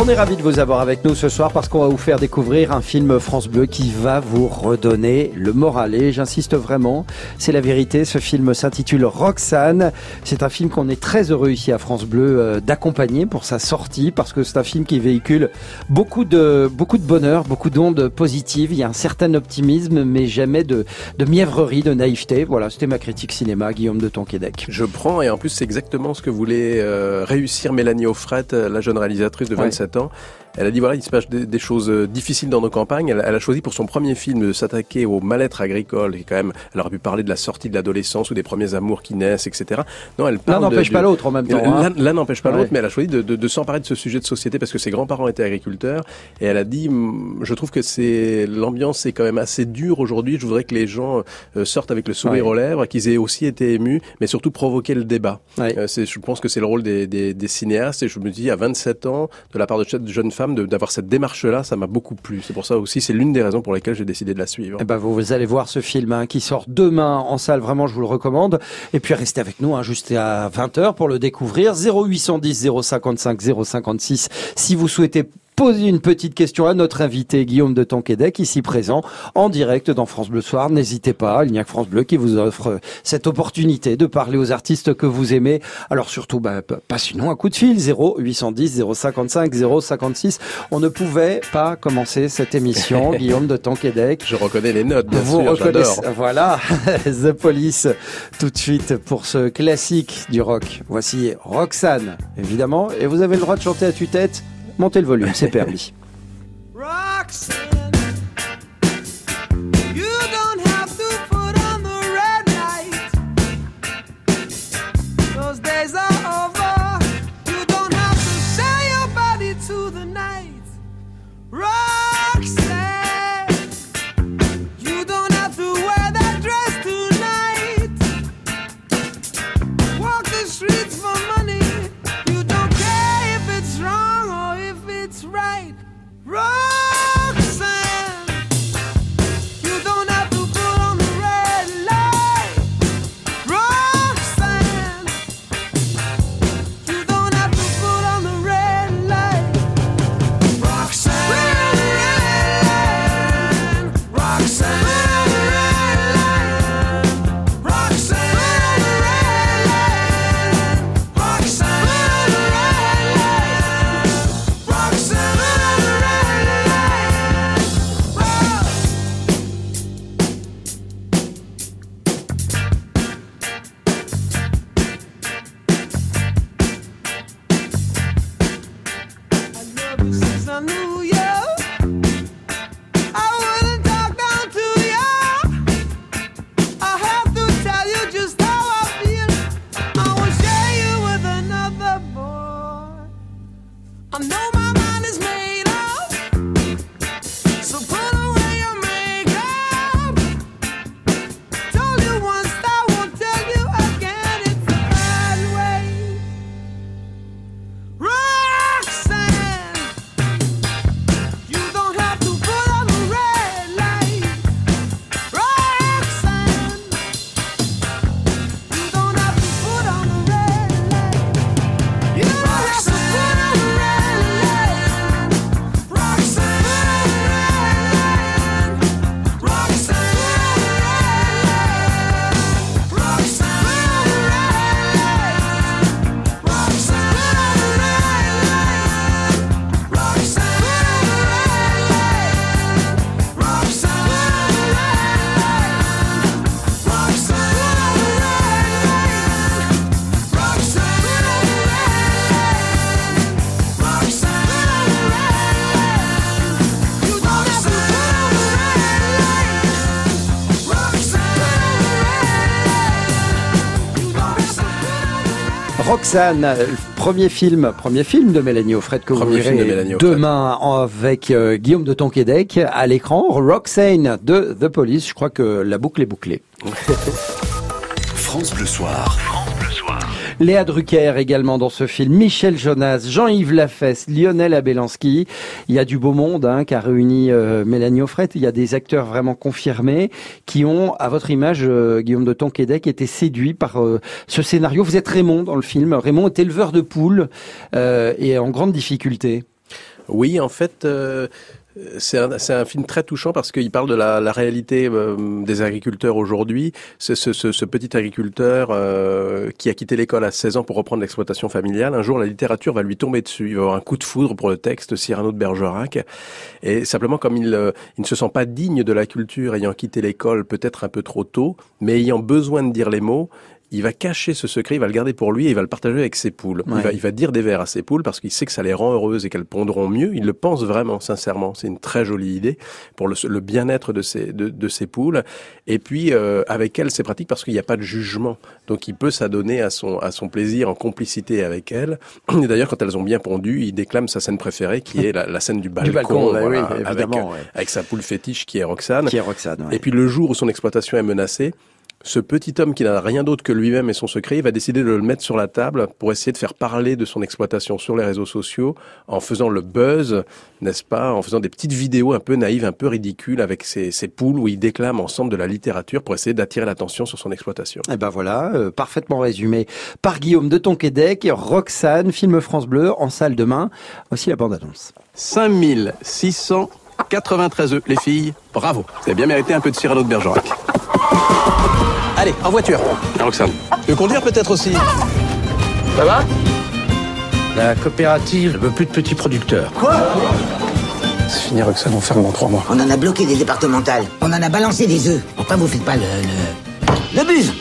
On est ravis de vous avoir avec nous ce soir parce qu'on va vous faire découvrir un film France Bleu qui va vous redonner le moral. Et j'insiste vraiment, c'est la vérité. Ce film s'intitule Roxane. C'est un film qu'on est très heureux ici à France Bleu euh, d'accompagner pour sa sortie parce que c'est un film qui véhicule beaucoup de, beaucoup de bonheur, beaucoup d'ondes positives. Il y a un certain optimisme, mais jamais de, de mièvrerie, de naïveté. Voilà, c'était ma critique cinéma, Guillaume de Tonquédec. Je prends et en plus c'est exactement ce que voulait euh, réussir Mélanie Offret, la jeune réalisatrice de 27 ans. Elle a dit voilà, il se passe des, choses euh, difficiles dans nos campagnes. Elle, a choisi pour son premier film de s'attaquer au mal-être agricole. Et quand même, elle aurait pu parler de la sortie de l'adolescence ou des premiers amours qui naissent, etc. Non, elle parle. L'un n'empêche pas l'autre en même temps. Hein. L'un n'empêche pas l'autre, mais elle a choisi de, de, de s'emparer de ce sujet de société parce que ses grands-parents étaient agriculteurs. Et elle a dit, je trouve que c'est l'ambiance est quand même assez dure aujourd'hui. Je voudrais que les gens euh, sortent avec le sourire aux lèvres, qu'ils aient aussi été émus, mais surtout provoquer le débat. Euh, je pense que c'est le rôle des, des, des, cinéastes. Et je me dis, à 27 ans, de la part de cette jeune femme, d'avoir cette démarche-là, ça m'a beaucoup plu. C'est pour ça aussi, c'est l'une des raisons pour lesquelles j'ai décidé de la suivre. Eh ben, vous, allez voir ce film hein, qui sort demain en salle. Vraiment, je vous le recommande. Et puis, restez avec nous hein, juste à 20h pour le découvrir. 0810 055 056 si vous souhaitez poser une petite question à notre invité Guillaume de Tonquédec, ici présent, en direct dans France Bleu Soir. N'hésitez pas, il n'y a que France Bleu qui vous offre cette opportunité de parler aux artistes que vous aimez. Alors surtout, bah, passez-nous un coup de fil, 0 810 055 056. On ne pouvait pas commencer cette émission, Guillaume de Tonquédec. Je reconnais les notes, bien vous reconnaissez, Voilà, The Police, tout de suite pour ce classique du rock. Voici Roxane, évidemment, et vous avez le droit de chanter à tue-tête Montez le volume, c'est permis. Roxane, premier film, premier film de Mélanie Offred que vous verrez demain avec euh, Guillaume de Tonquédec à l'écran. Roxane de The Police. Je crois que la boucle est bouclée. France Bleu Soir. Léa Drucker également dans ce film, Michel Jonas, Jean-Yves Lafesse, Lionel Abelanski. Il y a du beau monde hein, qui a réuni euh, Mélanie Offret. Il y a des acteurs vraiment confirmés qui ont, à votre image, euh, Guillaume de Tonquédec, été séduits par euh, ce scénario. Vous êtes Raymond dans le film. Raymond est éleveur de poules et en grande difficulté. Oui, en fait, c'est un, un, film très touchant parce qu'il parle de la, la réalité euh, des agriculteurs aujourd'hui. Ce, ce, ce, petit agriculteur euh, qui a quitté l'école à 16 ans pour reprendre l'exploitation familiale, un jour la littérature va lui tomber dessus. Il va avoir un coup de foudre pour le texte Cyrano de Bergerac. Et simplement comme il, euh, il ne se sent pas digne de la culture ayant quitté l'école peut-être un peu trop tôt, mais ayant besoin de dire les mots, il va cacher ce secret, il va le garder pour lui et il va le partager avec ses poules. Il, va, il, va, dire des vers à ses poules parce qu'il sait que ça les rend heureuses et qu'elles pondront mieux. Il le pense vraiment, sincèrement. C'est une très jolie idée pour le, le bien-être de ses, de, de, ses poules. Et puis, euh, avec elles, c'est pratique parce qu'il n'y a pas de jugement. Donc, il peut s'adonner à son, à son plaisir en complicité avec elles. Et d'ailleurs, quand elles ont bien pondu, il déclame sa scène préférée qui est la, la scène du balcon, du balcon voilà, oui, avec, avec, sa poule fétiche qui est Roxane. Qui est Roxane Et puis, le jour où son exploitation est menacée, ce petit homme qui n'a rien d'autre que lui-même et son secret, il va décider de le mettre sur la table pour essayer de faire parler de son exploitation sur les réseaux sociaux en faisant le buzz, n'est-ce pas, en faisant des petites vidéos un peu naïves, un peu ridicules avec ses, ses poules où il déclame ensemble de la littérature pour essayer d'attirer l'attention sur son exploitation. Et ben voilà, euh, parfaitement résumé par Guillaume de Tonquédec, Roxane, film France Bleu en salle demain. Voici la bande-annonce. 5693 œufs, les filles, bravo. Vous avez bien mérité un peu de Cyrano de Bergerac. Allez, en voiture. Roxane. Tu veux conduire peut-être aussi Ça va? La coopérative ne veut plus de petits producteurs. Quoi? C'est fini, Roxane, on ferme dans trois mois. On en a bloqué des départementales. On en a balancé des œufs. Pourquoi vous faites pas le... le, le buzz?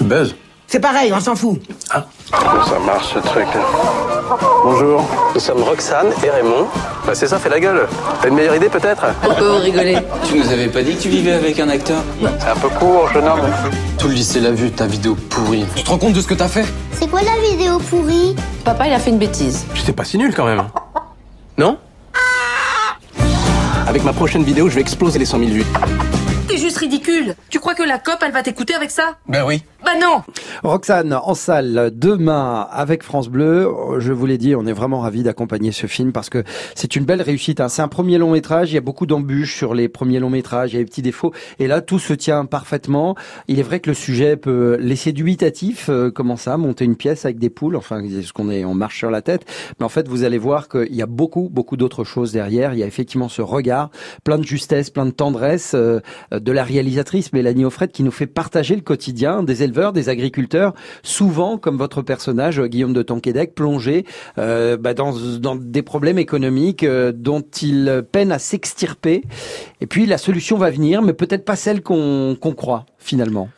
Le buzz? C'est pareil, on s'en fout. Ah. Ça marche ce truc. Bonjour, nous sommes Roxane et Raymond. Bah c'est ça, fais la gueule. T'as une meilleure idée peut-être Pourquoi vous rigolez Tu nous avais pas dit que tu vivais avec un acteur C'est un peu court, jeune homme. Tout le lycée l'a vu, ta vidéo pourrie. Tu te rends compte de ce que t'as fait C'est quoi la vidéo pourrie Papa, il a fait une bêtise. J'étais pas si nul quand même. Non Avec ma prochaine vidéo, je vais exploser les 100 000 vues. T'es juste ridicule. Tu crois que la COP, elle va t'écouter avec ça? Ben oui. Bah non Roxane en salle demain avec France Bleu. Je vous l'ai dit, on est vraiment ravis d'accompagner ce film parce que c'est une belle réussite. Hein. C'est un premier long métrage. Il y a beaucoup d'embûches sur les premiers longs métrages. Il y a des petits défauts. Et là, tout se tient parfaitement. Il est vrai que le sujet peut laisser dubitatif. Euh, comment ça Monter une pièce avec des poules. Enfin, ce qu'on est, on marche sur la tête. Mais en fait, vous allez voir qu'il y a beaucoup, beaucoup d'autres choses derrière. Il y a effectivement ce regard, plein de justesse, plein de tendresse euh, de la réalisatrice Mélanie Offred qui nous fait partager le quotidien des éleveurs, des agriculteurs, souvent comme votre personnage Guillaume de Tonquédec, plongé euh, bah, dans, des problèmes économiques euh, dont il peine à s'extirper. Et puis la solution va venir, mais peut-être pas celle qu'on croit finalement.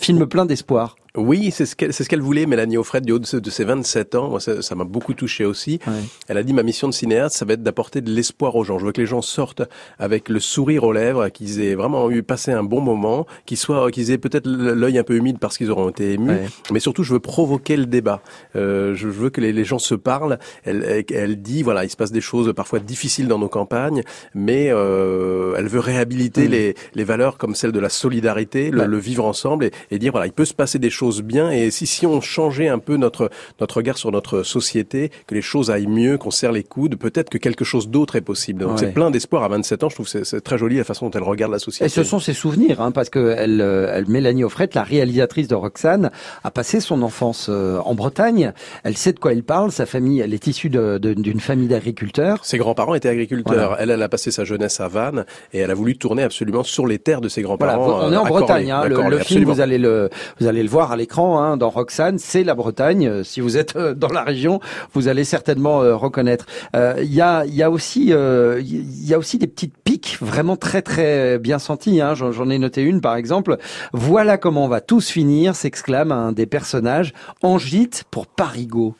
Film plein d'espoir. Oui, c'est ce qu'elle ce qu'elle voulait, Mélanie Offred, du haut de, ses 27 ans. Moi, ça m'a beaucoup touché aussi. Ouais. Elle a dit, ma mission de cinéaste, ça va être d'apporter de l'espoir aux gens. Je veux que les gens sortent avec le sourire aux lèvres, qu'ils aient vraiment eu passé un bon moment, qu'ils soient, qu'ils aient peut-être l'œil un peu humide parce qu'ils auront été émus. Ouais. Mais surtout, je veux provoquer le débat. Euh, je veux que les, les, gens se parlent. Elle, elle, dit, voilà, il se passe des choses parfois difficiles dans nos campagnes, mais euh, elle veut réhabiliter les, les valeurs comme celle de la solidarité, le vivre ensemble et, et dire, voilà, il peut se passer des choses bien et si, si on changeait un peu notre, notre regard sur notre société, que les choses aillent mieux, qu'on serre les coudes, peut-être que quelque chose d'autre est possible. Donc ouais. c'est plein d'espoir à 27 ans. Je trouve c'est très joli la façon dont elle regarde la société. Et ce sont ses souvenirs, hein, parce que elle, elle, Mélanie Offret, la réalisatrice de Roxane, a passé son enfance euh, en Bretagne. Elle sait de quoi elle parle. Sa famille, elle est issue d'une famille d'agriculteurs. Ses grands-parents étaient agriculteurs. Voilà. Elle, elle a passé sa jeunesse à Vannes et elle a voulu tourner absolument sur les terres de ses grands-parents. Voilà, on est en Bretagne. Hein, le, le film, vous allez le, vous allez le voir à l'écran hein, dans Roxane, c'est la Bretagne. Si vous êtes euh, dans la région, vous allez certainement euh, reconnaître. Il euh, euh, y a aussi des petites piques vraiment très très bien senties. Hein. J'en ai noté une par exemple. Voilà comment on va tous finir, s'exclame un des personnages en gîte pour Parigot.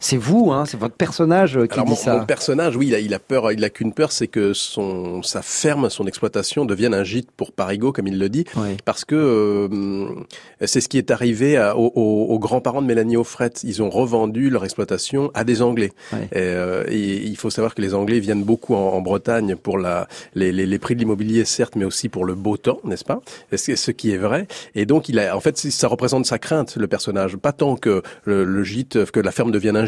C'est vous, hein, c'est votre personnage euh, qui Alors dit mon, ça. mon personnage, oui, il a, il a peur, il a qu'une peur, c'est que son sa ferme, son exploitation devienne un gîte pour Parigot, comme il le dit, Oui. parce que euh, c'est ce qui est arrivé à- aux, aux- grands-parents de Mélanie Offret. Ils ont revendu leur exploitation à des Anglais. Ouais. Et, euh, et il faut savoir que les Anglais viennent beaucoup en, en Bretagne pour la, les, les, les prix de l'immobilier, certes, mais aussi pour le beau temps, n'est-ce pas? Ce qui est vrai. Et donc, il a, en fait, ça représente sa crainte, le personnage. Pas tant que le, le gîte, que la ferme devienne un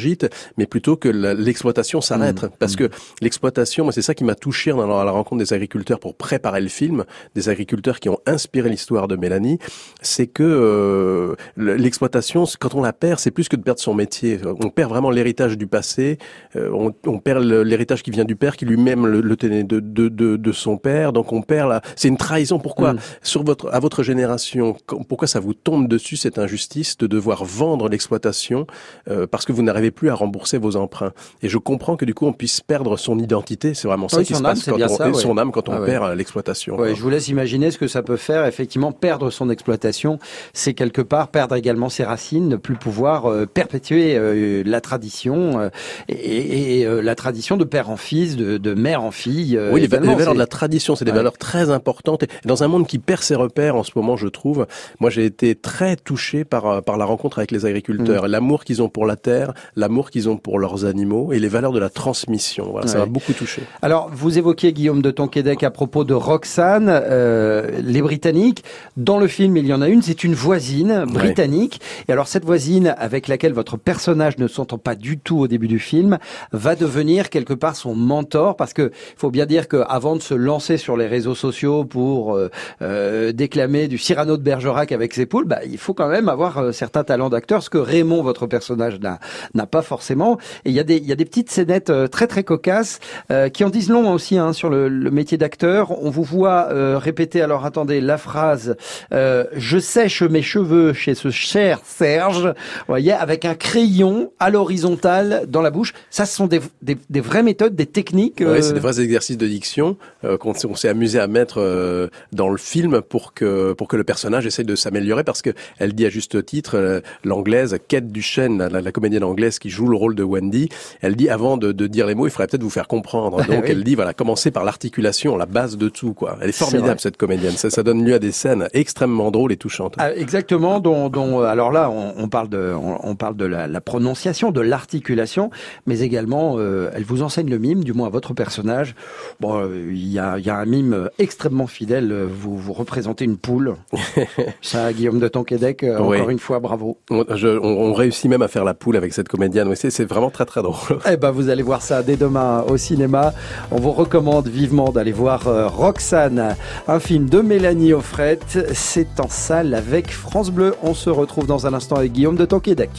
mais plutôt que l'exploitation s'arrête. Parce que l'exploitation, moi, c'est ça qui m'a touché dans la, la rencontre des agriculteurs pour préparer le film, des agriculteurs qui ont inspiré l'histoire de Mélanie, c'est que euh, le- l'exploitation, quand on la perd, c'est plus que de perdre son métier. On perd vraiment l'héritage du passé, euh, on, on perd l'héritage qui vient du père, qui lui-même le, le tenait de, de, de, de son père. Donc on perd la. C'est une trahison. Pourquoi Mm. sur votre à votre génération, pourquoi ça vous tombe dessus cette injustice de devoir vendre l'exploitation euh, parce que vous n'arrivez plus à rembourser vos emprunts Et je comprends que du coup on puisse perdre son identité. C'est vraiment ça qui se âme, passe quand on ça, ouais. son âme quand on Ah perd euh, l'exploitation. Ouais, je vous laisse imaginer ce que ça peut faire. Effectivement, perdre son exploitation, c'est quelque part perdre également ses racines, ne plus pouvoir euh, perpétuer euh, la tradition euh, et, et, la tradition de père en fils, de, de mère en fille. Oui, les, valeurs de la tradition, c'est des valeurs très importantes. Et dans un monde qui perd ses repères en ce moment, je trouve, moi j'ai été très touché par, par la rencontre avec les agriculteurs. Mm. L'amour qu'ils ont pour la terre, l'amour qu'ils ont pour leurs animaux et les valeurs de la transmission. Voilà, Ça m'a beaucoup touché. Alors, vous évoquiez Guillaume de Tonquédec à propos de Roxane, euh, les Britanniques. Dans le film, il y en a une, c'est une voisine britannique. Et alors, cette voisine avec laquelle votre personnage ne s'entend pas du tout au début du film, va devenir quelque part son mentor, parce que il faut bien dire qu'avant de se lancer sur les réseaux sociaux pour euh, euh, déclamer du Cyrano de Bergerac avec ses poules, bah, il faut quand même avoir euh, certains talents d'acteur, ce que Raymond, votre personnage, n'a n'a pas forcément. Et il y a des il y a des petites scénettes euh, très très cocasses euh, qui en disent long aussi hein, sur le, le métier d'acteur. On vous voit euh, répéter, alors attendez, la phrase euh, Je sèche mes cheveux chez ce cher Serge », vous voyez, avec un crayon à l'horizontale dans la bouche. Ça, ce sont des, des, des vraies méthodes, des techniques. Ouais, c'est des vrais exercices de diction euh, qu'on s'est- on s'est amusé à mettre euh, dans le film pour que pour que le personnage essaye de s'améliorer parce que elle dit à juste titre l'anglaise Kate Duchesne, la- la comédienne anglaise qui joue le rôle de Wendy, elle dit avant de, de dire les mots, il faudrait peut-être vous faire comprendre. Donc Oui. elle dit voilà, commencez par l'articulation, la base de tout quoi. Elle est formidable cette comédienne. Ça, ça donne lieu à des scènes extrêmement drôles et touchantes. Ah, exactement. Dont, dont, euh, alors là, on, on parle de, on, on parle de la, la prononciation, de l'articulation, mais également, euh, elle vous enseigne le mime, du moins à votre personnage. Bon, euh, il y a, il y a un mime extrêmement fidèle. Vous, vous représentez une poule. Ça, Guillaume de Tonquédec, Oui. encore une fois, bravo. On, je- on- on réussit même à faire la poule avec cette comédienne. Oui, c'est c'est vraiment très très drôle. Eh ben, vous allez voir ça dès demain au cinéma. On vous recommande vivement d'aller voir euh, Roxane, un film de Mélanie Offret. C'est en salle avec France Bleu. On se retrouve dans un instant avec Guillaume de Tonquédec.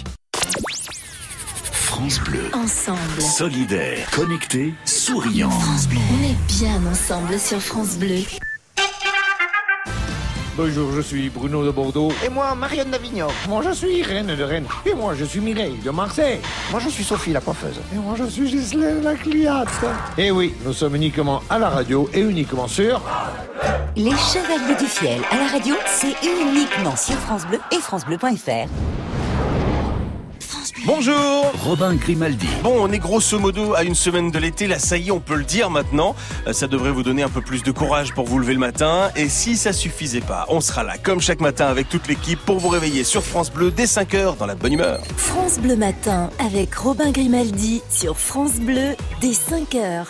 France Bleu. Ensemble. Solidaire, connecté, souriant. France Bleu. On est bien ensemble sur France Bleu. Bonjour, je suis Bruno de Bordeaux. Et moi, Marianne d'Avignon. Moi, je suis Irène de Rennes. Et moi, je suis Mireille de Marseille. Moi, je suis Sophie, la coiffeuse. Et moi, je suis Gisèle la cliente. Et oui, nous sommes uniquement à la radio et uniquement sur... Les Chevaliers du Fiel à la radio, c'est uniquement sur France Bleu et FranceBleu.fr. Bonjour Robin Grimaldi. Bon, on est grosso modo à une semaine de l'été, là ça y est, on peut le dire maintenant. Euh, Ça devrait vous donner un peu plus de courage pour vous lever le matin. Et si ça suffisait pas, on sera là comme chaque matin avec toute l'équipe pour vous réveiller sur France Bleu dès 5h dans la bonne humeur. France Bleu Matin avec Robin Grimaldi sur France Bleu dès 5h.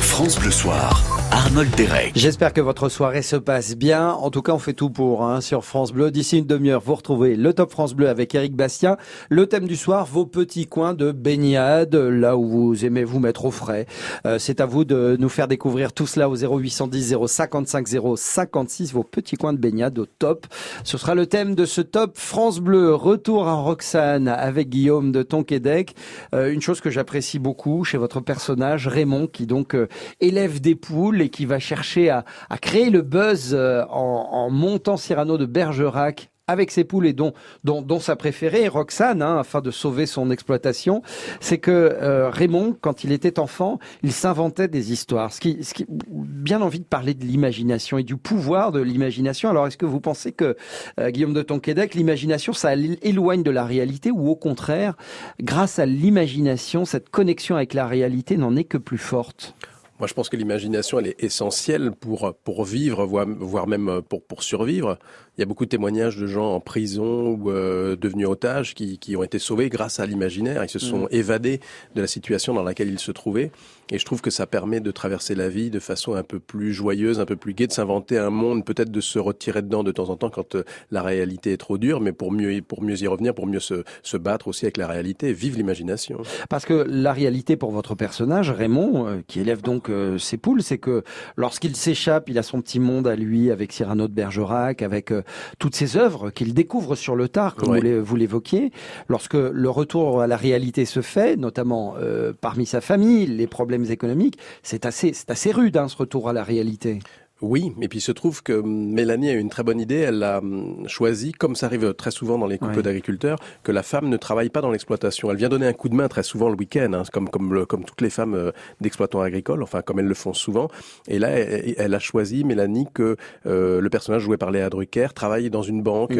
France Bleu Soir. Arnold Derek. J'espère que votre soirée se passe bien. En tout cas, on fait tout pour hein, sur France Bleu. D'ici une demi-heure, vous retrouvez le Top France Bleu avec Eric Bastien. Le thème du soir, vos petits coins de baignade, là où vous aimez vous mettre au frais. Euh, C'est à vous de nous faire découvrir tout cela au 0810 055 056, vos petits coins de baignade au top. Ce sera le thème de ce Top France Bleu. Retour à Roxane avec Guillaume de Tonquédec. Euh, une chose que j'apprécie beaucoup chez votre personnage, Raymond, qui donc euh, élève des poules et qui va chercher à, créer le buzz euh, en, montant Cyrano de Bergerac avec ses poules et dont, sa préférée, Roxane, hein, afin de sauver son exploitation, c'est que euh, Raymond, quand il était enfant, il s'inventait des histoires. Ce qui, ce qui, bien envie de parler de l'imagination et du pouvoir de l'imagination. Alors, est-ce que vous pensez que euh, Guillaume de Tonquédec, l'imagination, ça éloigne de la réalité ou au contraire, grâce à l'imagination, cette connexion avec la réalité n'en est que plus forte? Moi, je pense que l'imagination, elle est essentielle pour pour vivre, voire même pour pour survivre. Il y a beaucoup de témoignages de gens en prison ou euh, devenus otages qui, qui ont été sauvés grâce à l'imaginaire. Ils se sont mm. évadés de la situation dans laquelle ils se trouvaient. Et je trouve que ça permet de traverser la vie de façon un peu plus joyeuse, un peu plus gaie, de s'inventer un monde, peut-être de se retirer dedans de temps en temps quand euh, la réalité est trop dure, mais pour mieux, pour mieux y revenir, pour mieux se, se battre aussi avec la réalité. Vive l'imagination. Parce que la réalité pour votre personnage, Raymond, euh, qui élève donc euh, ses poules, c'est que lorsqu'il s'échappe, il a son petit monde à lui avec Cyrano de Bergerac, avec toutes ces œuvres qu'il découvre sur le tard, comme vous l'évoquiez. Lorsque le retour à la réalité se fait, notamment euh, parmi sa famille, les problèmes économiques, c'est assez, c'est assez rude hein, ce retour à la réalité. Oui, et puis il se trouve que Mélanie a une très bonne idée. Elle a hum, choisi, comme ça arrive très souvent dans les couples d'agriculteurs, que la femme ne travaille pas dans l'exploitation. Elle vient donner un coup de main très souvent le week-end, hein, comme comme comme toutes les femmes euh, d'exploitants agricoles, enfin comme elles le font souvent. Et là, elle, a choisi Mélanie que euh, le personnage joué par Léa Drucker travaille dans une banque.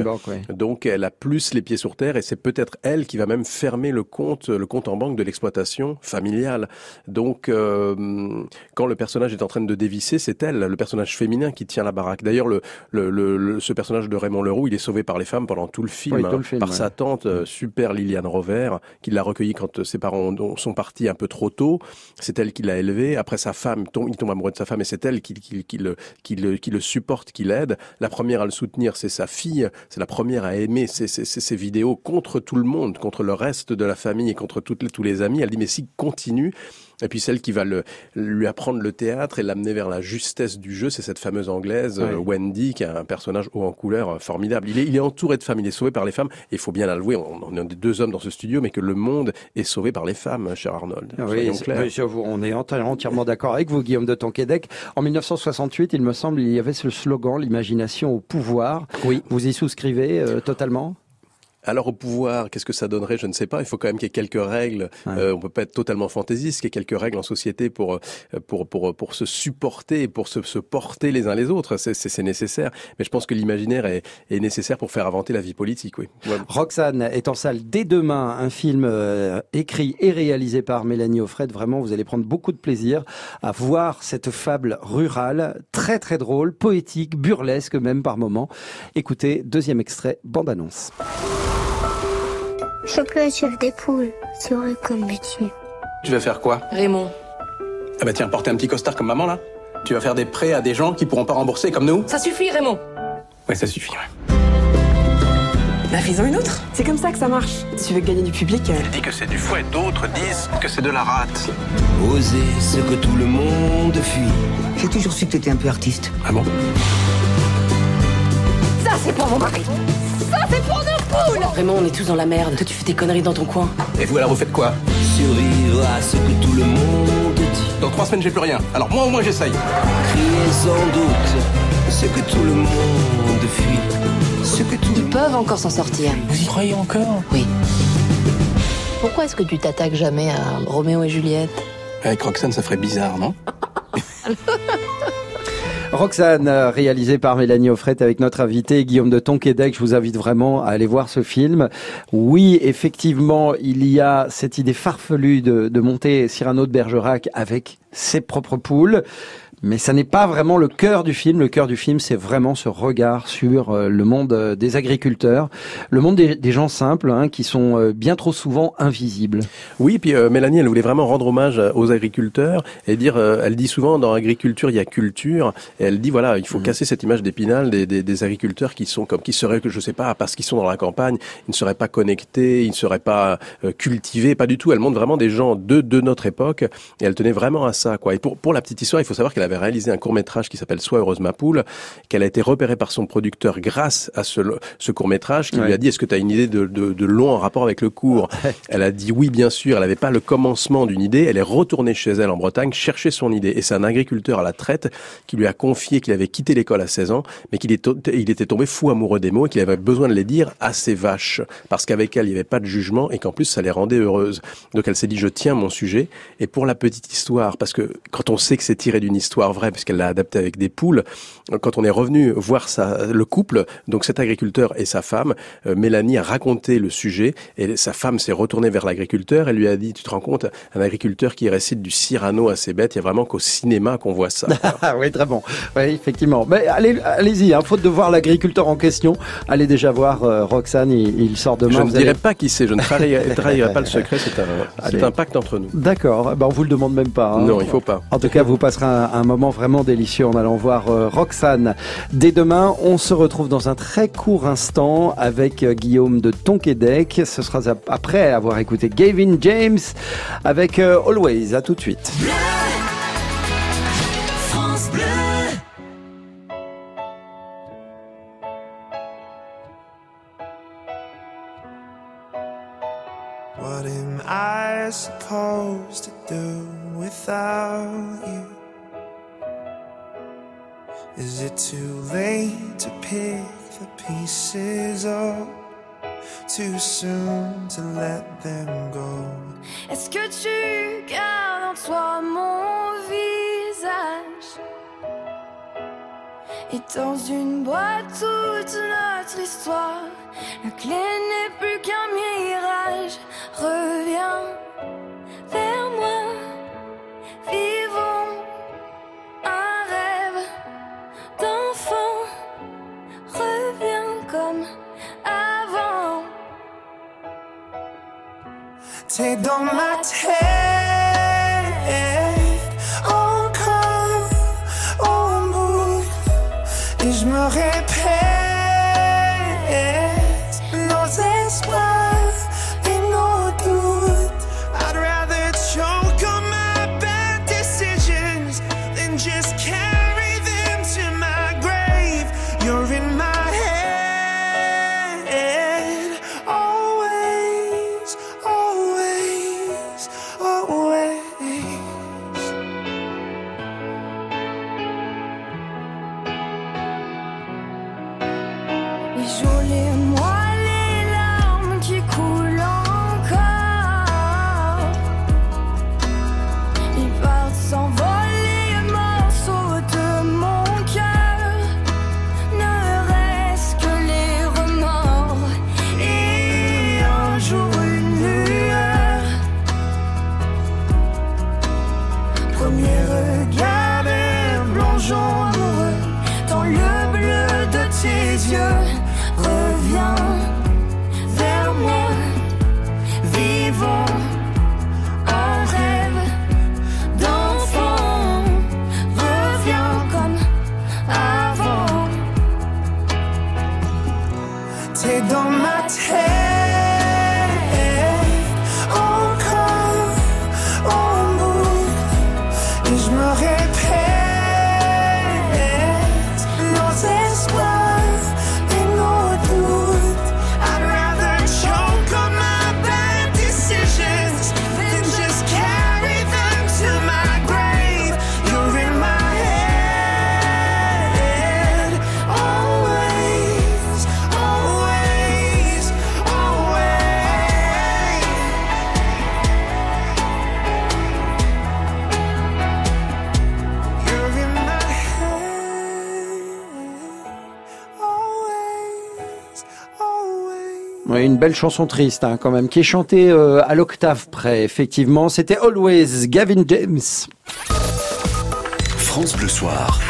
Donc elle a plus les pieds sur terre, et c'est peut-être elle qui va même fermer le compte le compte en banque de l'exploitation familiale. Donc euh, quand le personnage est en train de dévisser, c'est elle, le personnage féminin qui tient la baraque. D'ailleurs, le, le, ce personnage de Raymond Leroux, il est sauvé par les femmes pendant tout le film, par sa tante, euh, super Liliane Rover, qui l'a recueilli quand euh, ses parents sont partis un peu trop tôt. C'est elle qui l'a élevé. Après, sa femme, tombe, il tombe amoureux de sa femme et c'est elle qui, qui, qui, le, qui, le, qui le supporte, qui l'aide. La première à le soutenir, c'est sa fille. C'est la première à aimer ses, ses, ses, vidéos contre tout le monde, contre le reste de la famille et contre toutes tous les amis. Elle dit, mais si continue, et puis celle qui va le, lui apprendre le théâtre et l'amener vers la justesse du jeu, c'est cette fameuse anglaise euh, Wendy, qui est un personnage haut en couleur euh, formidable. Il est, il est entouré de femmes, il est sauvé par les femmes. Il faut bien l'avouer, on, on est deux hommes dans ce studio, mais que le monde est sauvé par les femmes, cher Arnold. Ah oui, on est entièrement d'accord avec vous, Guillaume de Tonquédec. En 1968, il me semble, il y avait ce slogan, l'imagination au pouvoir. Oui. Vous y souscrivez euh, totalement? Alors au pouvoir, qu'est-ce que ça donnerait? Je ne sais pas. Il faut quand même qu'il y ait quelques règles. Euh, on peut pas être totalement fantaisiste. Qu'il y ait quelques règles en société pour euh, pour pour pour se supporter, pour se, se porter les uns les autres. C'est nécessaire. Mais je pense que l'imaginaire est, est, nécessaire pour faire avancer la vie politique. Oui. Roxane est en salle dès demain. Un film euh, écrit et réalisé par Mélanie Offred. Vraiment, vous allez prendre beaucoup de plaisir à voir cette fable rurale, très très drôle, poétique, burlesque même par moments. Écoutez, deuxième extrait, bande annonce. Je peux être chef des poules. C'est vrai comme métier. Tu vas faire quoi Raymond. Ah bah tiens, porter un petit costard comme maman là. Tu vas faire des prêts à des gens qui pourront pas rembourser comme nous Ça suffit, Raymond. Ouais, ça suffit, ouais. Bah fais-en une autre. C'est comme ça que ça marche. Si tu veux gagner du public. Elle euh. dit que c'est du fouet, d'autres disent que c'est de la rate. Oser ce que tout le monde fuit. J'ai toujours su que t'étais un peu artiste. Ah bon? Ça c'est pour mon mari. Ça c'est pour nous Raymond, on est tous dans la merde. Toi, tu fais tes conneries dans ton coin. Et vous, alors, vous faites quoi Survivre à ce que tout le monde dit. Dans trois semaines, j'ai plus rien. Alors, moi, au moins, j'essaye. Crier sans doute ce que tout le monde fuit. Ce que tout Ils peuvent encore s'en sortir. Vous y croyez encore Oui. Pourquoi est-ce que tu t'attaques jamais à Roméo et Juliette? Avec Roxane, ça ferait bizarre, non? Roxane, euh, réalisée par Mélanie Offret avec notre invité Guillaume de Tonquédec. Je vous invite vraiment à aller voir ce film. Oui, effectivement, il y a cette idée farfelue de monter Cyrano de Bergerac avec ses propres poules mais ça n'est pas vraiment le cœur du film. Le cœur du film, c'est vraiment ce regard sur euh, le monde euh, des agriculteurs, le monde des, gens simples, hein, qui sont euh, bien trop souvent invisibles. Oui, puis Mélanie, elle voulait vraiment rendre hommage aux agriculteurs et dire, elle dit souvent dans agriculture, il y a culture. Et elle dit voilà, il faut mmh. casser cette image d'épinal des, des, des, agriculteurs qui sont comme qui seraient, je sais pas, parce qu'ils sont dans la campagne, ils ne seraient pas connectés, ils ne seraient pas cultivés, pas du tout. Elle montre vraiment des gens de de notre époque et elle tenait vraiment à ça, quoi. Et pour pour la petite histoire, il faut savoir qu'elle avait réalisé un court métrage qui s'appelle Sois heureuse ma poule, qu'elle a été repérée par son producteur grâce à ce, ce court métrage, qui lui a dit est-ce que tu as une idée de, de, de, long en rapport avec le cours? Elle a dit oui, bien sûr. Elle n'avait pas le commencement d'une idée. Elle est retournée chez elle en Bretagne chercher son idée. Et c'est un agriculteur à la traite qui lui a confié qu'il avait quitté l'école à 16 ans, mais qu'il il était tombé fou amoureux des mots et qu'il avait besoin de les dire à ses vaches, parce qu'avec elle il n'y avait pas de jugement et qu'en plus ça les rendait heureuses. Donc elle s'est dit je tiens mon sujet. Et pour la petite histoire, parce que quand on sait que c'est tiré d'une histoire vraie, puisqu'elle l'a adapté avec des poules, quand on est revenu voir le couple, donc cet agriculteur et sa femme, euh, Mélanie a raconté le sujet et sa femme s'est retournée vers l'agriculteur. Elle lui a dit, tu te rends compte, un agriculteur qui récite du Cyrano à ses bêtes, il y a vraiment qu'au cinéma qu'on voit ça. oui, très bon. Oui, effectivement. Mais allez, allez-y, hein, faute de voir l'agriculteur en question, allez déjà voir euh, Roxane, il, sort demain. Je ne dirai pas qui c'est, je ne trahirai, pas le secret, c'est un, un, pacte entre nous. D'accord, ben, on vous le demande même pas. Hein. Non, il faut pas. En tout cas, vous passerez un, moment vraiment délicieux en allant voir euh, Roxane. Dès demain, on se retrouve dans un très court instant avec euh, Guillaume de Tonquédec. Ce sera après avoir écouté Gavin James avec Always. À tout de suite. What am I supposed to do without you? Is it too late to pick the pieces up? Too soon to let them go? Est-ce que tu gardes en toi mon visage? Et dans une boîte toute notre histoire, la clé n'est plus qu'un mirage. T'es dans ma tête, belle chanson triste hein, quand même, qui est chantée euh, à l'octave près. Effectivement, c'était Always Gavin James. France Bleu Soir.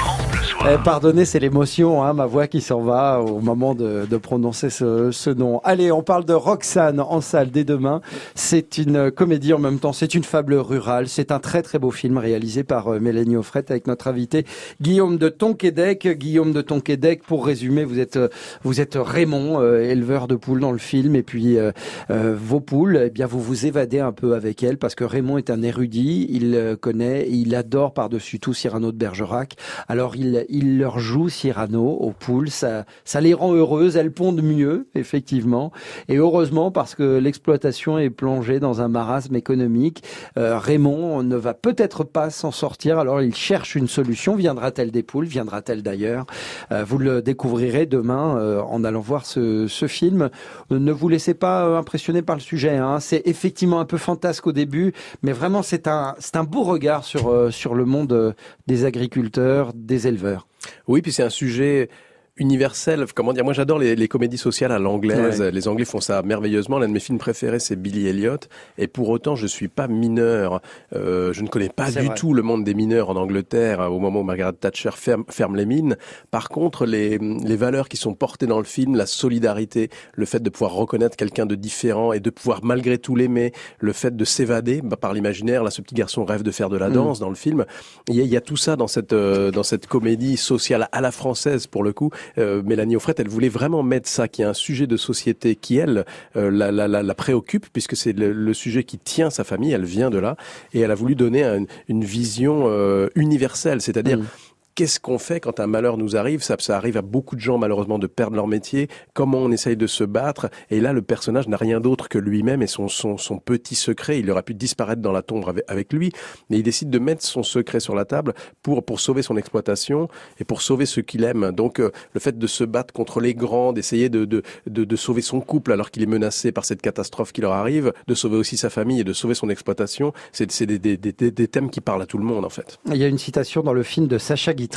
Eh, pardonnez, c'est l'émotion, hein, ma voix qui s'en va au moment de, de prononcer ce, ce, nom. Allez, on parle de Roxane en salle dès demain. C'est une comédie en même temps, c'est une fable rurale. C'est un très très beau film réalisé par euh, Mélanie Offret avec notre invité Guillaume de Tonquédec. Guillaume de Tonquédec, pour résumer, vous êtes vous êtes Raymond, euh, éleveur de poules dans le film, et puis euh, euh, vos poules, eh bien vous vous évadez un peu avec elles parce que Raymond est un érudit, il connaît, il adore par-dessus tout Cyrano de Bergerac. Alors il il leur joue Cyrano aux poules, ça, ça les rend heureuses, elles pondent mieux, effectivement. Et heureusement, parce que l'exploitation est plongée dans un marasme économique, euh, Raymond ne va peut-être pas s'en sortir, alors il cherche une solution. Viendra-t-elle des poules? Viendra-t-elle d'ailleurs? Euh, Vous le découvrirez demain euh, en allant voir ce, film. Ne vous laissez pas impressionner par le sujet. Hein. C'est effectivement un peu fantasque au début, mais vraiment c'est un, un beau regard sur, sur le monde des agriculteurs, des éleveurs. Oui, puis c'est un sujet universel. Comment dire Moi, j'adore les, les, comédies sociales à l'anglaise. Ouais. Les Anglais font ça merveilleusement. L'un de mes films préférés, c'est Billy Elliot. Et pour autant, je suis pas mineur. Euh, je ne connais pas du vrai. tout le monde des mineurs en Angleterre au moment où Margaret Thatcher ferme, ferme les mines. Par contre, les, les valeurs qui sont portées dans le film, la solidarité, le fait de pouvoir reconnaître quelqu'un de différent et de pouvoir malgré tout l'aimer, le fait de s'évader bah, par l'imaginaire. Là, ce petit garçon rêve de faire de la danse mmh. dans le film. Il y, a, il y a tout ça dans cette euh, dans cette comédie sociale à la française pour le coup euh, Mélanie Offret, elle voulait vraiment mettre ça, qui est un sujet de société qui, elle, euh, la, la, la, la, préoccupe, puisque c'est le, le, sujet qui tient sa famille, elle vient de là, et elle a voulu donner un, une vision euh, universelle, c'est-à-dire... Mmh qu'est-ce qu'on fait quand un malheur nous arrive? Ça, ça arrive à beaucoup de gens malheureusement de perdre leur métier. Comment on essaye de se battre? Et là, le personnage n'a rien d'autre que lui-même et son, son, son, petit secret. Il aurait pu disparaître dans la tombe avec, lui, mais il décide de mettre son secret sur la table pour pour sauver son exploitation et pour sauver ce qu'il aime. Donc, euh, le fait de se battre contre les grands, d'essayer de, de, de, de, sauver son couple alors qu'il est menacé par cette catastrophe qui leur arrive, de sauver aussi sa famille et de sauver son exploitation, c'est des, des, des, des thèmes qui parlent à tout le monde en fait. Il y a une citation dans le film de Sacha Guitry.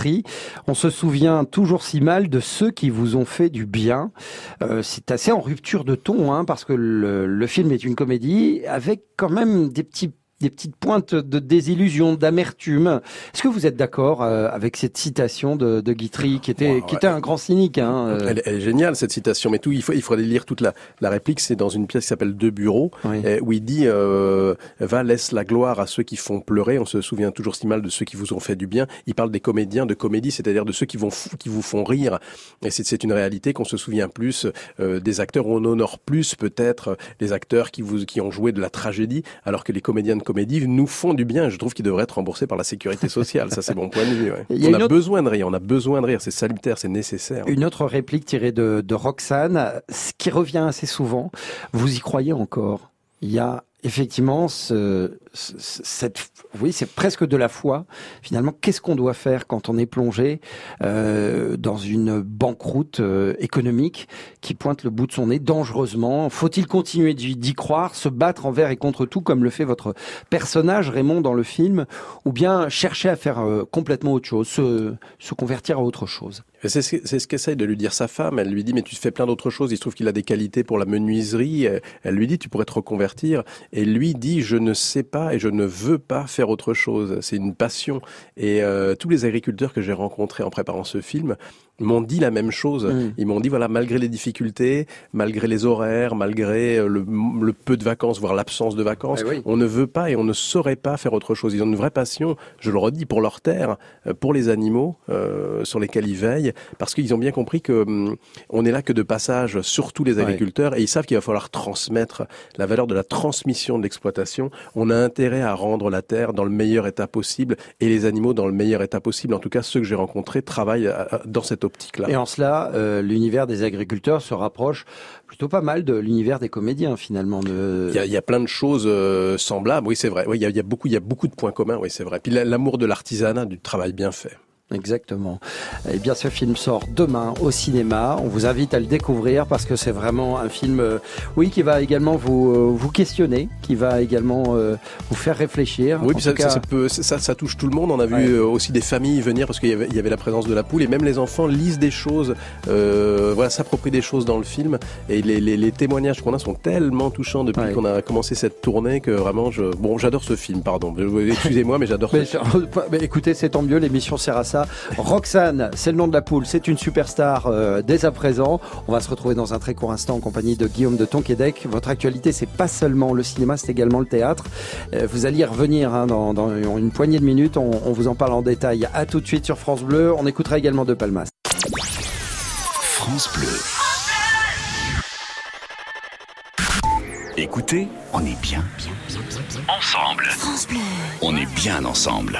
On se souvient toujours si mal de ceux qui vous ont fait du bien. Euh, c'est assez en rupture de ton, hein, parce que le, le film est une comédie avec quand même des petits des petites pointes de désillusion, d'amertume. Est-ce que vous êtes d'accord euh, avec cette citation de, de Guitry, qui était, wow, qui était un grand cynique hein, euh... elle, elle, est géniale cette citation, mais tout il faut il faudrait lire toute la, la réplique. C'est dans une pièce qui s'appelle Deux bureaux, oui. où il dit euh, va laisse la gloire à ceux qui font pleurer. On se souvient toujours si mal de ceux qui vous ont fait du bien. Il parle des comédiens de comédie, c'est-à-dire de ceux qui vont qui vous font rire. Et c'est une réalité qu'on se souvient plus euh, des acteurs. On honore plus peut-être les acteurs qui vous qui ont joué de la tragédie, alors que les comédiens de comédie comédies nous font du bien. Je trouve qu'ils devraient être remboursés par la sécurité sociale. Ça, c'est mon point de vue. Ouais. On a autre... besoin de rire. On a besoin de rire. C'est salutaire, c'est nécessaire. Une autre réplique tirée de, de Roxane, ce qui revient assez souvent. Vous y croyez encore Il y a effectivement, ce, cette, oui, c'est presque de la foi. Finalement, qu'est-ce qu'on doit faire quand on est plongé euh, dans une banqueroute euh, économique qui pointe le bout de son nez dangereusement? Faut-il continuer d'y croire, se battre envers et contre tout, comme le fait votre personnage Raymond dans le film, ou bien chercher à faire euh, complètement autre chose, se, se convertir à autre chose? C'est ce qu'essaye de lui dire sa femme. Elle lui dit, mais tu fais plein d'autres choses. Il se trouve qu'il a des qualités pour la menuiserie. Elle lui dit, tu pourrais te reconvertir. Et lui dit, je ne sais pas et je ne veux pas faire autre chose. C'est une passion. Et euh, tous les agriculteurs que j'ai rencontrés en préparant ce film m'ont dit la même chose. Mmh. Ils m'ont dit, voilà, malgré les difficultés, malgré les horaires, malgré euh, le, le peu de vacances, voire l'absence de vacances, oui. on ne veut pas et on ne saurait pas faire autre chose. Ils ont une vraie passion, je le redis, pour leur terre, euh, pour les animaux euh, sur lesquels ils veillent, parce qu'ils ont bien compris que hum, on n'est là que de passage, surtout les agriculteurs, ouais. et ils savent qu'il va falloir transmettre la valeur de la transmission de l'exploitation. On a intérêt à rendre la terre dans le meilleur état possible et les animaux dans le meilleur état possible. En tout cas, ceux que j'ai rencontrés travaillent dans cette optique-là. Et en cela, euh, l'univers des agriculteurs se rapproche plutôt pas mal de l'univers des comédiens finalement. De... Il, y a, il y a plein de choses euh, semblables, oui c'est vrai. Oui, il, y a, il y a beaucoup, il y a beaucoup de points communs, oui c'est vrai. Puis l'amour de l'artisanat, du travail bien fait. Exactement. Eh bien, ce film sort demain au cinéma. On vous invite à le découvrir parce que c'est vraiment un film, euh, oui, qui va également vous euh, vous questionner, qui va également euh, vous faire réfléchir. Oui, puis ça, cas... ça, peut, ça, touche tout le monde. On a vu ouais. Aussi des familles venir parce qu'il y, y, avait la présence de la poule et même les enfants lisent des choses, voilà, s'approprient des choses dans le film. Et les, les, les témoignages qu'on a sont tellement touchants depuis ouais. qu'on a commencé cette tournée que vraiment, je, bon, j'adore ce film. Pardon, excusez-moi, mais j'adore. Mais, mais écoutez, c'est tant mieux. L'émission sert à ça ça. Roxane, c'est le nom de la poule, c'est une superstar euh, dès à présent. On va se retrouver dans un très court instant en compagnie de Guillaume de Tonquédec. Votre actualité, c'est pas seulement le cinéma, c'est également le théâtre. Euh, vous allez y revenir hein, dans, dans une poignée de minutes. On, on vous en parle en détail. À tout de suite sur France Bleu. On écoutera également de Palmas. France Bleu. Écoutez, on est bien. Ensemble. France Bleu. On est bien ensemble.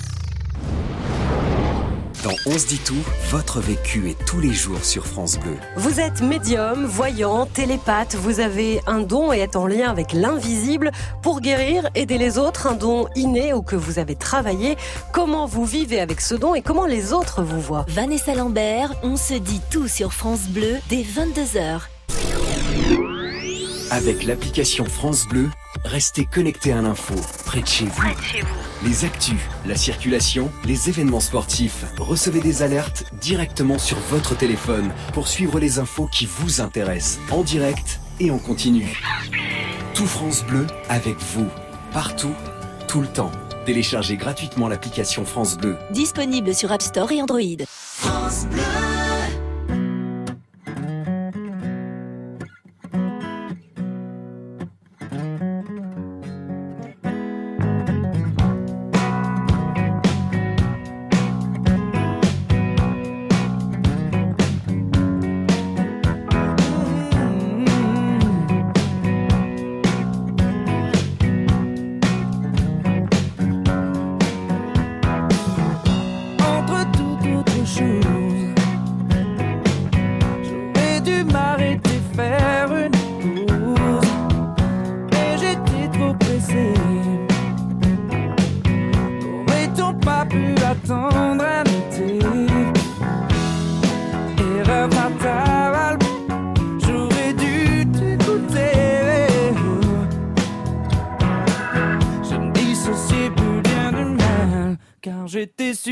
Dans On se dit tout, votre vécu est tous les jours sur France Bleu. Vous êtes médium, voyant, télépathe, vous avez un don et êtes en lien avec l'invisible pour guérir, aider les autres, un don inné ou que vous avez travaillé. Comment vous vivez avec ce don et comment les autres vous voient Vanessa Lambert, on se dit tout sur France Bleu dès 22h. Avec l'application France Bleu, restez connectés à l'info, près de chez vous. Les actus, la circulation, les événements sportifs. Recevez des alertes directement sur votre téléphone pour suivre les infos qui vous intéressent, en direct et en continu. Tout France Bleu avec vous, partout, tout le temps. Téléchargez gratuitement l'application France Bleu. Disponible sur App Store et Android. France Bleu.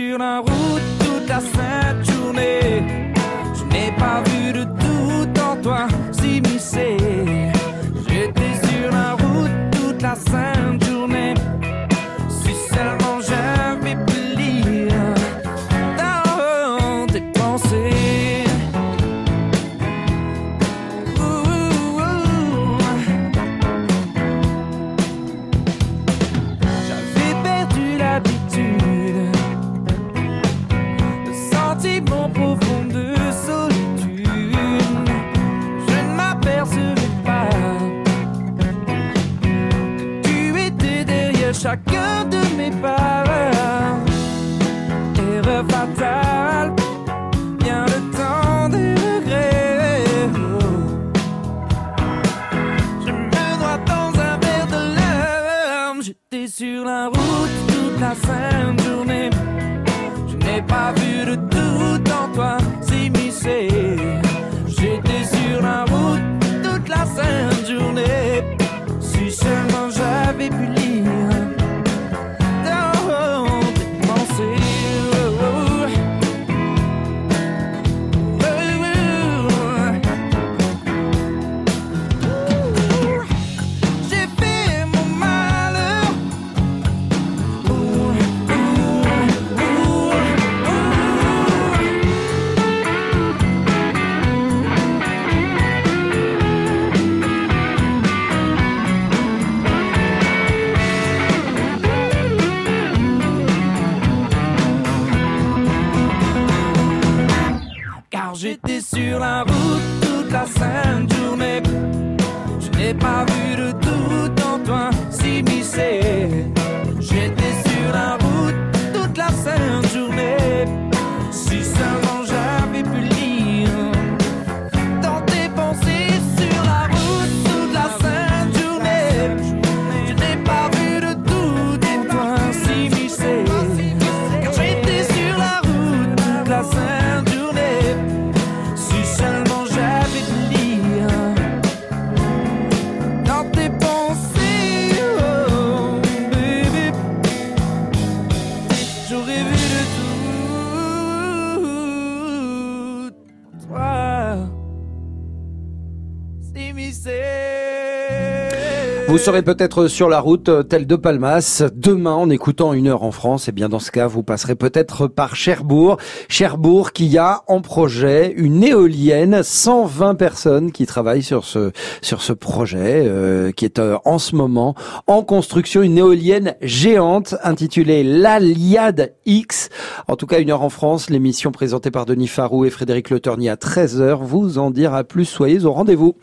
J'étais n'ai pas vu de serez peut-être sur la route, euh, tel de Palmas, demain en écoutant une heure en France. Et bien dans ce cas, vous passerez peut-être par Cherbourg. Cherbourg qui a en projet une éolienne, 120 personnes qui travaillent sur ce sur ce projet, euh, qui est euh, en ce moment en construction, une éolienne géante intitulée l'Aliade X. En tout cas, une heure en France, l'émission présentée par Denis Farou et Frédéric Le Tornier à 13h vous en dira plus. Soyez au rendez-vous.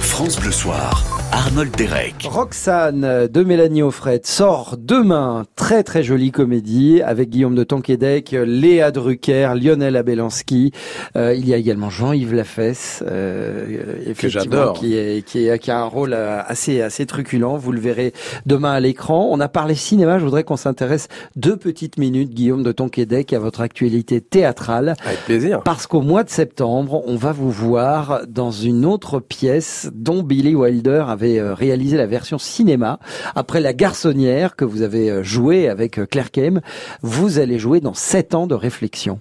France Bleu Soir. Arnold Derek. Roxane de Mélanie Offret sort demain. Très très jolie comédie avec Guillaume de Tonquédec, Léa Drucker, Lionel Abelanski. Euh, il y a également Jean-Yves Lafesse, euh, qui, est, qui, est, qui a un rôle euh, assez assez truculent. Vous le verrez demain à l'écran. On a parlé cinéma. Je voudrais qu'on s'intéresse deux petites minutes, Guillaume de Tonquédec, à votre actualité théâtrale. Avec plaisir. Parce qu'au mois de septembre, on va vous voir dans une autre pièce dont Billy Wilder avait euh, réalisé la version cinéma. Après La Garçonnière que vous avez euh, joué avec euh, Claire Kem, vous allez jouer dans 7 ans de réflexion.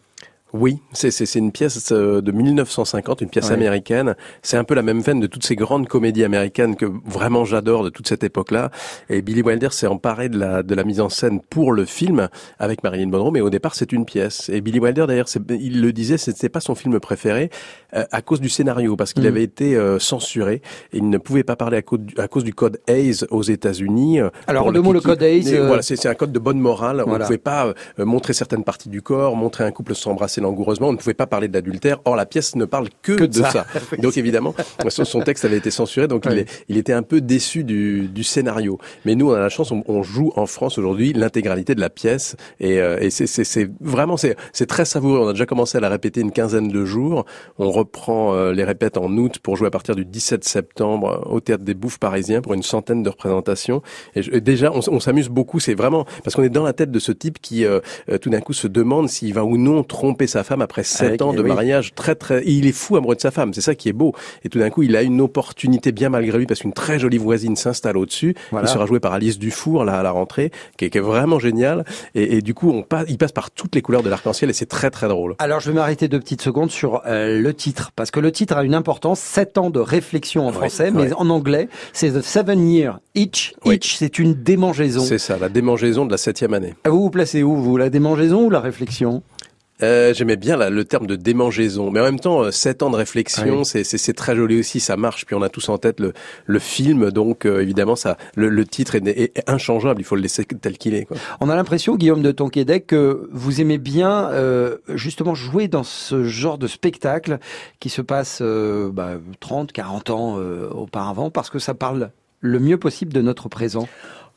Oui, c'est une pièce euh, de 1950, une pièce américaine. C'est un peu la même veine de toutes ces grandes comédies américaines que vraiment j'adore de toute cette époque-là. Et Billy Wilder s'est emparé de la, de la mise en scène pour le film avec Marilyn Monroe, mais au départ c'est une pièce. Et Billy Wilder d'ailleurs, il le disait, c'était pas son film préféré euh, à cause du scénario, parce qu'il mm. avait été euh, censuré et il ne pouvait pas parler à cause du, à cause du code Hayes aux États-Unis. Alors le mot le code Hayes, voilà, c'est un code de bonne morale. On ne pouvait pas montrer certaines parties du corps, montrer un couple s'embrasser langoureusement. On ne pouvait pas parler de l'adultère. Or, la pièce ne parle que, de ça. donc, évidemment, son, texte avait été censuré. Donc, il, est, il, était un peu déçu du, du, scénario. Mais nous, on a la chance, on, joue en France aujourd'hui l'intégralité de la pièce. Et, euh, et c'est vraiment, c'est très savoureux. On a déjà commencé à la répéter une quinzaine de jours. On reprend euh, les répètes en août pour jouer à partir du 17 septembre au Théâtre des Bouffes parisiens pour une centaine de représentations. Et, déjà, on, on s'amuse beaucoup. C'est vraiment parce qu'on est dans la tête de ce type qui, euh, tout d'un coup, se demande s'il va ou non tromper sa femme après sept ans de mariage très très, il est fou amoureux de sa femme. C'est ça qui est beau. Et tout d'un coup, il a une opportunité bien malgré lui parce qu'une très jolie voisine s'installe au-dessus. Il sera joué par Alice Dufour là à la rentrée, qui est, qui est vraiment génial. Et, et, du coup, on passe, il passe par toutes les couleurs de l'arc-en-ciel et c'est très très drôle. Alors, je vais m'arrêter deux petites secondes sur euh, le titre parce que le titre a une importance. Sept ans de réflexion en français, mais en anglais, c'est The Seven Year Each. Each, c'est une démangeaison. C'est ça, la démangeaison de la septième année. Vous vous placez où, vous, la démangeaison ou la réflexion? Euh, J'aimais bien le terme de démangeaison, mais en même temps, euh, sept ans de réflexion, c'est très joli aussi, ça marche. Puis on a tous en tête le, le film, donc euh, évidemment, ça, le, le titre est, est, inchangeable. Il faut le laisser tel qu'il est. Quoi. On a l'impression, Guillaume de Tonquédec, que vous aimez bien euh, justement jouer dans ce genre de spectacle qui se passe bah, 30, 40 ans auparavant, parce que ça parle le mieux possible de notre présent.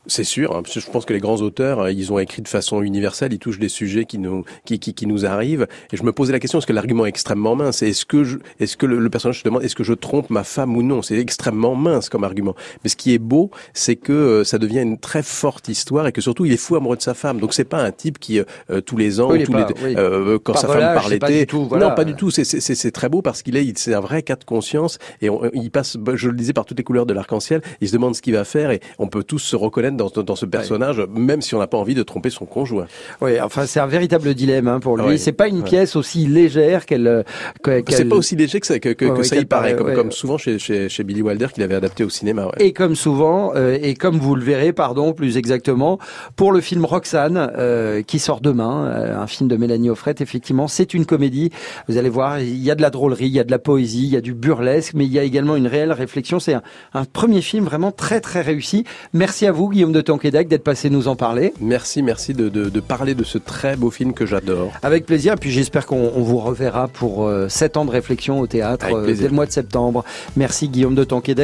C'est sûr. Hein, je pense que les grands auteurs, euh, ils ont écrit de façon universelle. Ils touchent des sujets qui nous qui, qui, qui nous arrivent. Et je me posais la question est-ce que l'argument est extrêmement mince? Est-ce que je, est-ce que le, personnage se demande est-ce que je trompe ma femme ou non? C'est extrêmement mince comme argument. Mais ce qui est beau, c'est que euh, ça devient une très forte histoire et que surtout il est fou amoureux de sa femme. Donc c'est pas un type qui euh, tous les ans, tous les, quand sa femme parle l'été, non pas du tout. C'est très beau parce qu'il est, c'est un vrai cas de conscience et il passe, je le disais, par toutes les couleurs de l'arc-en-ciel. Il se demande ce qu'il va faire et on peut tous se reconnaître dans, dans ce personnage, même si on n'a pas envie de tromper son conjoint. Oui, enfin c'est un véritable dilemme hein, pour lui. C'est pas une pièce aussi légère qu'elle. Euh, c'est pas aussi léger que ça, que, que, ça y paraît, comme, comme souvent chez, chez, chez, Billy Wilder qu'il avait adapté au cinéma. Et comme souvent, euh, et comme vous le verrez, pardon, plus exactement, pour le film Roxane euh, qui sort demain, un film de Mélanie Offret, effectivement, c'est une comédie. Vous allez voir, il y a de la drôlerie, il y a de la poésie, il y a du burlesque, mais il y a également une réelle réflexion. C'est un, un, premier film vraiment très très réussi. Merci à vous, Guillaume de Tonquédec, d'être passé nous en parler. Merci, merci de, de, de, parler de ce très beau film que j'adore. Avec plaisir, et puis j'espère qu'on vous reverra pour euh, 7 ans de réflexion au théâtre euh, dès le mois de septembre. Merci Guillaume de Tonquédec.